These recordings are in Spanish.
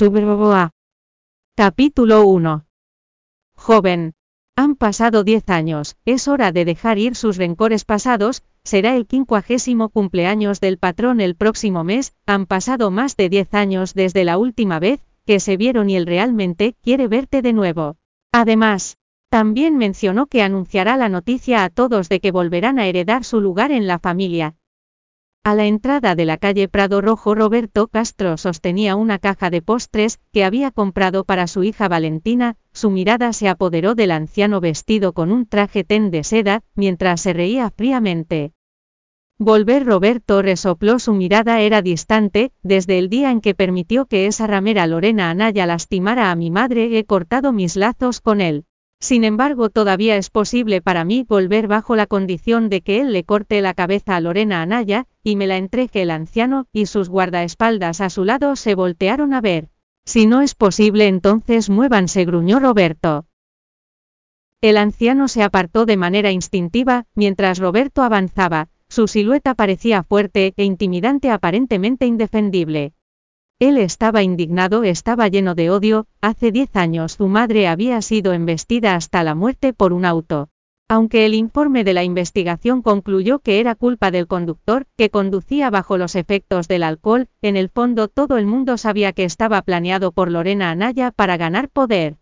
Superboa. Capítulo 1. Joven. Han pasado diez años, es hora de dejar ir sus rencores pasados, será el quincuagésimo cumpleaños del patrón el próximo mes, han pasado más de diez años desde la última vez que se vieron y él realmente quiere verte de nuevo. Además, también mencionó que anunciará la noticia a todos de que volverán a heredar su lugar en la familia. A la entrada de la calle Prado Rojo Roberto Castro sostenía una caja de postres que había comprado para su hija Valentina, su mirada se apoderó del anciano vestido con un traje ten de seda, mientras se reía fríamente. Volver Roberto resopló su mirada era distante, desde el día en que permitió que esa ramera Lorena Anaya lastimara a mi madre he cortado mis lazos con él. Sin embargo, todavía es posible para mí volver bajo la condición de que él le corte la cabeza a Lorena Anaya, y me la entregue el anciano, y sus guardaespaldas a su lado se voltearon a ver. Si no es posible entonces muévanse, gruñó Roberto. El anciano se apartó de manera instintiva, mientras Roberto avanzaba, su silueta parecía fuerte e intimidante aparentemente indefendible. Él estaba indignado, estaba lleno de odio, hace diez años su madre había sido embestida hasta la muerte por un auto. Aunque el informe de la investigación concluyó que era culpa del conductor, que conducía bajo los efectos del alcohol, en el fondo todo el mundo sabía que estaba planeado por Lorena Anaya para ganar poder.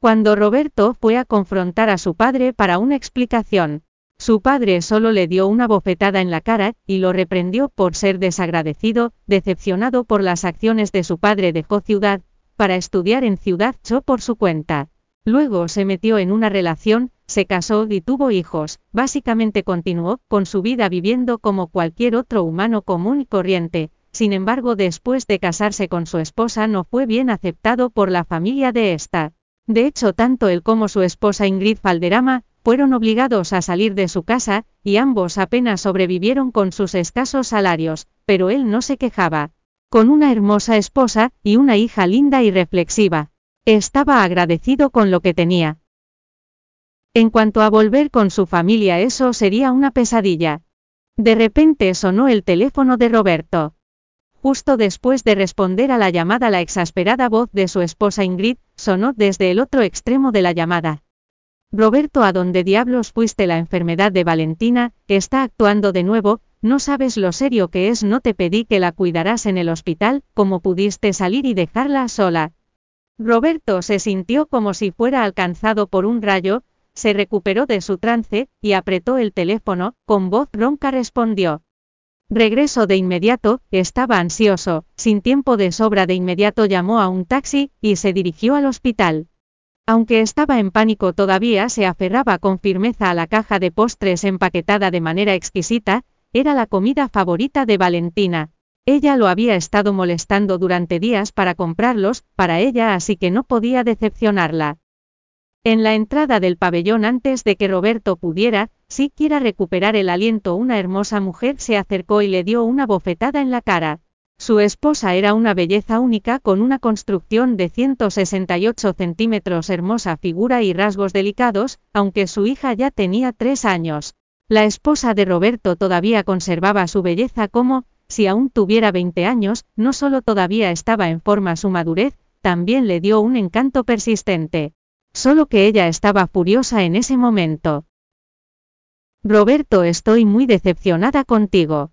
Cuando Roberto fue a confrontar a su padre para una explicación, su padre solo le dio una bofetada en la cara, y lo reprendió por ser desagradecido, decepcionado por las acciones de su padre dejó ciudad, para estudiar en Ciudad Cho por su cuenta. Luego se metió en una relación, se casó y tuvo hijos, básicamente continuó con su vida viviendo como cualquier otro humano común y corriente, sin embargo después de casarse con su esposa no fue bien aceptado por la familia de esta. De hecho tanto él como su esposa Ingrid Falderama, fueron obligados a salir de su casa, y ambos apenas sobrevivieron con sus escasos salarios, pero él no se quejaba. Con una hermosa esposa, y una hija linda y reflexiva. Estaba agradecido con lo que tenía. En cuanto a volver con su familia eso sería una pesadilla. De repente sonó el teléfono de Roberto. Justo después de responder a la llamada la exasperada voz de su esposa Ingrid, sonó desde el otro extremo de la llamada. Roberto, ¿a dónde diablos fuiste la enfermedad de Valentina? Está actuando de nuevo, no sabes lo serio que es, no te pedí que la cuidaras en el hospital, ¿cómo pudiste salir y dejarla sola? Roberto se sintió como si fuera alcanzado por un rayo, se recuperó de su trance, y apretó el teléfono, con voz ronca respondió. Regreso de inmediato, estaba ansioso, sin tiempo de sobra de inmediato llamó a un taxi, y se dirigió al hospital. Aunque estaba en pánico todavía se aferraba con firmeza a la caja de postres empaquetada de manera exquisita, era la comida favorita de Valentina. Ella lo había estado molestando durante días para comprarlos, para ella así que no podía decepcionarla. En la entrada del pabellón antes de que Roberto pudiera, siquiera recuperar el aliento, una hermosa mujer se acercó y le dio una bofetada en la cara. Su esposa era una belleza única con una construcción de 168 centímetros, hermosa figura y rasgos delicados, aunque su hija ya tenía tres años. La esposa de Roberto todavía conservaba su belleza como, si aún tuviera 20 años, no solo todavía estaba en forma su madurez, también le dio un encanto persistente. Solo que ella estaba furiosa en ese momento. Roberto, estoy muy decepcionada contigo.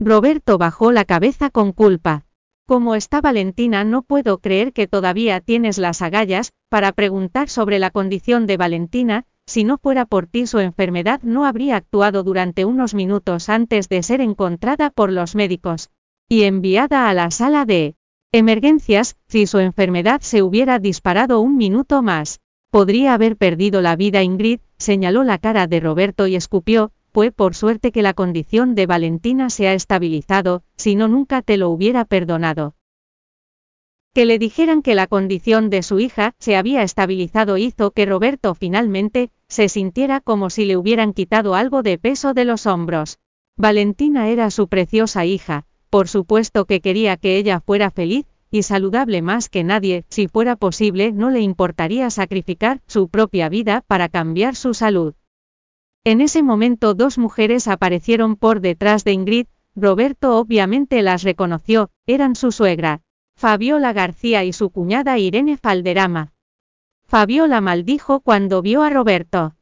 Roberto bajó la cabeza con culpa. Como está Valentina, no puedo creer que todavía tienes las agallas, para preguntar sobre la condición de Valentina, si no fuera por ti su enfermedad no habría actuado durante unos minutos antes de ser encontrada por los médicos y enviada a la sala de emergencias, si su enfermedad se hubiera disparado un minuto más. Podría haber perdido la vida Ingrid, señaló la cara de Roberto y escupió, fue por suerte que la condición de Valentina se ha estabilizado, si no nunca te lo hubiera perdonado. Que le dijeran que la condición de su hija se había estabilizado hizo que Roberto finalmente se sintiera como si le hubieran quitado algo de peso de los hombros. Valentina era su preciosa hija, por supuesto que quería que ella fuera feliz y saludable más que nadie, si fuera posible no le importaría sacrificar su propia vida para cambiar su salud. En ese momento dos mujeres aparecieron por detrás de Ingrid, Roberto obviamente las reconoció, eran su suegra. Fabiola García y su cuñada Irene Falderama. Fabiola maldijo cuando vio a Roberto.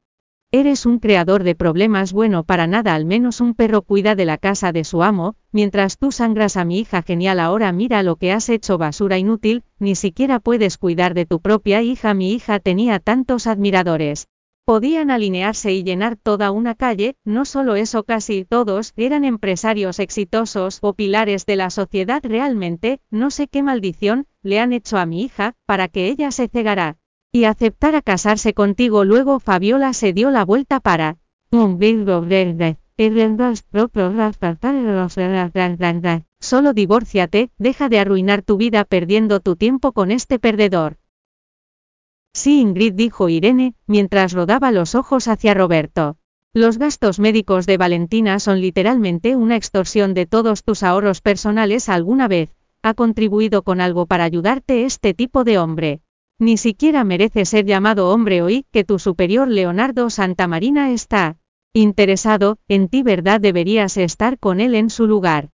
Eres un creador de problemas bueno para nada, al menos un perro cuida de la casa de su amo, mientras tú sangras a mi hija genial ahora mira lo que has hecho basura inútil, ni siquiera puedes cuidar de tu propia hija, mi hija tenía tantos admiradores. Podían alinearse y llenar toda una calle, no solo eso casi todos eran empresarios exitosos o pilares de la sociedad realmente, no sé qué maldición, le han hecho a mi hija, para que ella se cegara y aceptara casarse contigo. Luego Fabiola se dio la vuelta para. Solo divórciate, deja de arruinar tu vida perdiendo tu tiempo con este perdedor. Sí, Ingrid dijo Irene, mientras rodaba los ojos hacia Roberto. Los gastos médicos de Valentina son literalmente una extorsión de todos tus ahorros personales alguna vez. ¿Ha contribuido con algo para ayudarte este tipo de hombre? Ni siquiera merece ser llamado hombre hoy que tu superior Leonardo Santamarina está interesado en ti, ¿verdad? Deberías estar con él en su lugar.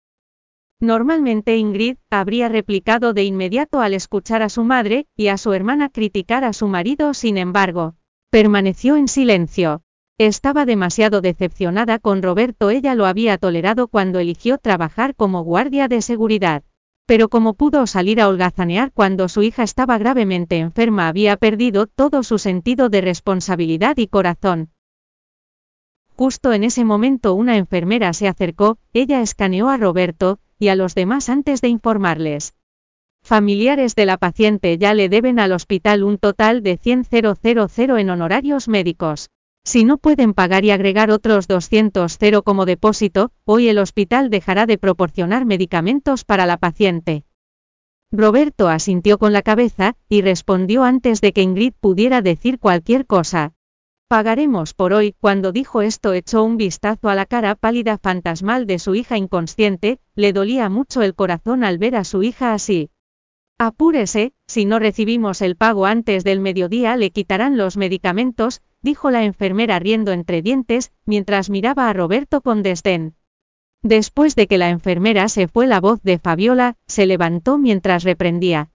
Normalmente Ingrid habría replicado de inmediato al escuchar a su madre y a su hermana criticar a su marido, sin embargo, permaneció en silencio. Estaba demasiado decepcionada con Roberto, ella lo había tolerado cuando eligió trabajar como guardia de seguridad. Pero como pudo salir a holgazanear cuando su hija estaba gravemente enferma había perdido todo su sentido de responsabilidad y corazón. Justo en ese momento una enfermera se acercó, ella escaneó a Roberto, y a los demás antes de informarles. Familiares de la paciente ya le deben al hospital un total de 100.000 en honorarios médicos. Si no pueden pagar y agregar otros 200 como depósito, hoy el hospital dejará de proporcionar medicamentos para la paciente. Roberto asintió con la cabeza, y respondió antes de que Ingrid pudiera decir cualquier cosa. Pagaremos por hoy, cuando dijo esto echó un vistazo a la cara pálida fantasmal de su hija inconsciente, le dolía mucho el corazón al ver a su hija así. Apúrese, si no recibimos el pago antes del mediodía le quitarán los medicamentos, dijo la enfermera riendo entre dientes, mientras miraba a Roberto con desdén. Después de que la enfermera se fue la voz de Fabiola, se levantó mientras reprendía.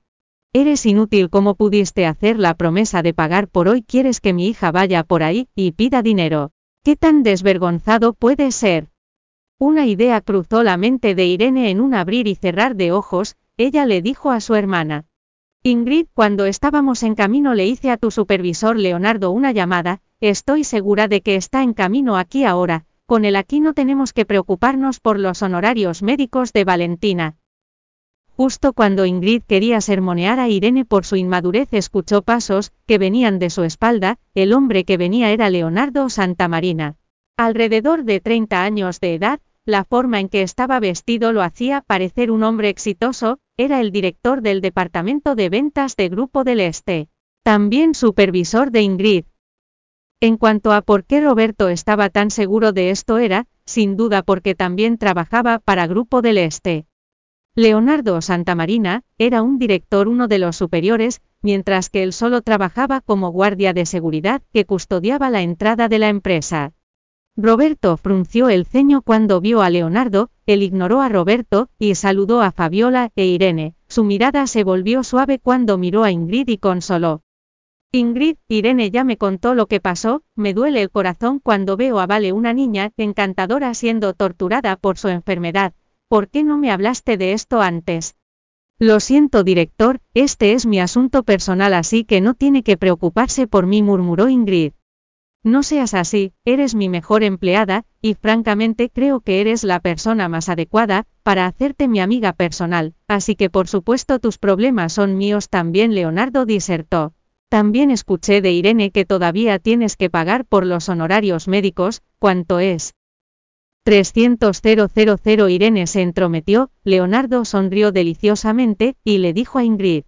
Eres inútil como pudiste hacer la promesa de pagar por hoy quieres que mi hija vaya por ahí y pida dinero. ¿Qué tan desvergonzado puede ser? Una idea cruzó la mente de Irene en un abrir y cerrar de ojos, ella le dijo a su hermana. Ingrid, cuando estábamos en camino le hice a tu supervisor Leonardo una llamada, estoy segura de que está en camino aquí ahora, con él aquí no tenemos que preocuparnos por los honorarios médicos de Valentina. Justo cuando Ingrid quería sermonear a Irene por su inmadurez escuchó pasos, que venían de su espalda, el hombre que venía era Leonardo Santamarina. Alrededor de 30 años de edad, la forma en que estaba vestido lo hacía parecer un hombre exitoso, era el director del departamento de ventas de Grupo del Este. También supervisor de Ingrid. En cuanto a por qué Roberto estaba tan seguro de esto era, sin duda porque también trabajaba para Grupo del Este. Leonardo Santamarina, era un director uno de los superiores, mientras que él solo trabajaba como guardia de seguridad que custodiaba la entrada de la empresa. Roberto frunció el ceño cuando vio a Leonardo, él ignoró a Roberto, y saludó a Fabiola e Irene, su mirada se volvió suave cuando miró a Ingrid y consoló. Ingrid, Irene ya me contó lo que pasó, me duele el corazón cuando veo a Vale una niña encantadora siendo torturada por su enfermedad, ¿por qué no me hablaste de esto antes? Lo siento director, este es mi asunto personal así que no tiene que preocuparse por mí murmuró Ingrid. No seas así, eres mi mejor empleada, y francamente creo que eres la persona más adecuada, para hacerte mi amiga personal, así que por supuesto tus problemas son míos también Leonardo disertó. También escuché de Irene que todavía tienes que pagar por los honorarios médicos, ¿cuánto es? 300.000 Irene se entrometió, Leonardo sonrió deliciosamente, y le dijo a Ingrid.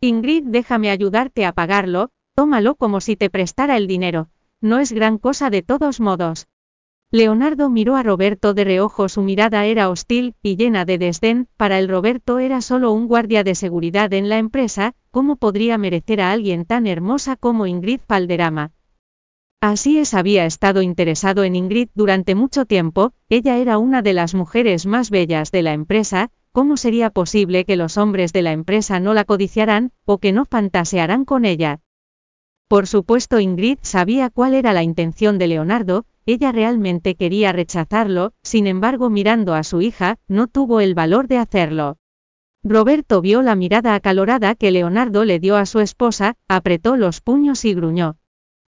Ingrid déjame ayudarte a pagarlo, tómalo como si te prestara el dinero, no es gran cosa de todos modos. Leonardo miró a Roberto de reojo, su mirada era hostil y llena de desdén, para el Roberto era solo un guardia de seguridad en la empresa, ¿cómo podría merecer a alguien tan hermosa como Ingrid Falderama? Así es, había estado interesado en Ingrid durante mucho tiempo, ella era una de las mujeres más bellas de la empresa, ¿cómo sería posible que los hombres de la empresa no la codiciarán, o que no fantasearán con ella? Por supuesto Ingrid sabía cuál era la intención de Leonardo, ella realmente quería rechazarlo, sin embargo mirando a su hija, no tuvo el valor de hacerlo. Roberto vio la mirada acalorada que Leonardo le dio a su esposa, apretó los puños y gruñó.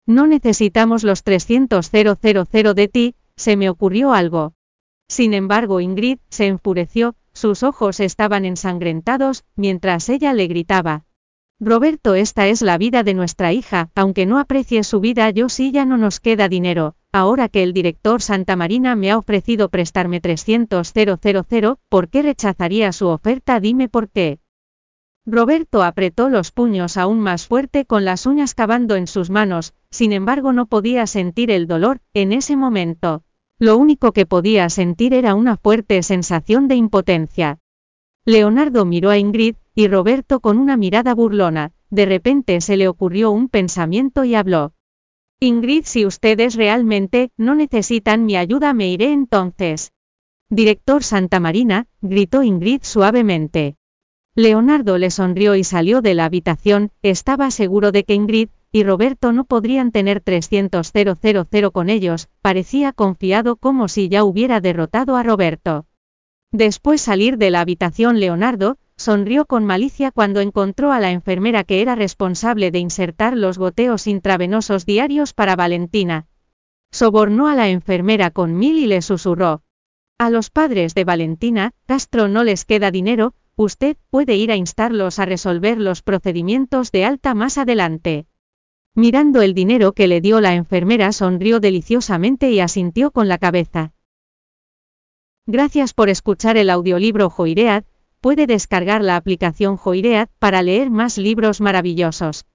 No necesitamos los 300.000 de ti, se me ocurrió algo. Sin embargo Ingrid se enfureció, sus ojos estaban ensangrentados, mientras ella le gritaba. Roberto, esta es la vida de nuestra hija, aunque no aprecie su vida yo sí ya no nos queda dinero, ahora que el director Santa Marina me ha ofrecido prestarme 300.000, ¿por qué rechazaría su oferta? Dime por qué. Roberto apretó los puños aún más fuerte con las uñas cavando en sus manos, sin embargo no podía sentir el dolor, en ese momento. Lo único que podía sentir era una fuerte sensación de impotencia. Leonardo miró a Ingrid, y Roberto con una mirada burlona, de repente se le ocurrió un pensamiento y habló. Ingrid, si ustedes realmente no necesitan mi ayuda, me iré entonces. Director Santa Marina, gritó Ingrid suavemente. Leonardo le sonrió y salió de la habitación, estaba seguro de que Ingrid y Roberto no podrían tener 300.000 con ellos, parecía confiado como si ya hubiera derrotado a Roberto. Después salir de la habitación Leonardo, sonrió con malicia cuando encontró a la enfermera que era responsable de insertar los goteos intravenosos diarios para Valentina. Sobornó a la enfermera con mil y le susurró. A los padres de Valentina, Castro no les queda dinero, usted puede ir a instarlos a resolver los procedimientos de alta más adelante. Mirando el dinero que le dio la enfermera sonrió deliciosamente y asintió con la cabeza. Gracias por escuchar el audiolibro Joiread, puede descargar la aplicación Joiread para leer más libros maravillosos.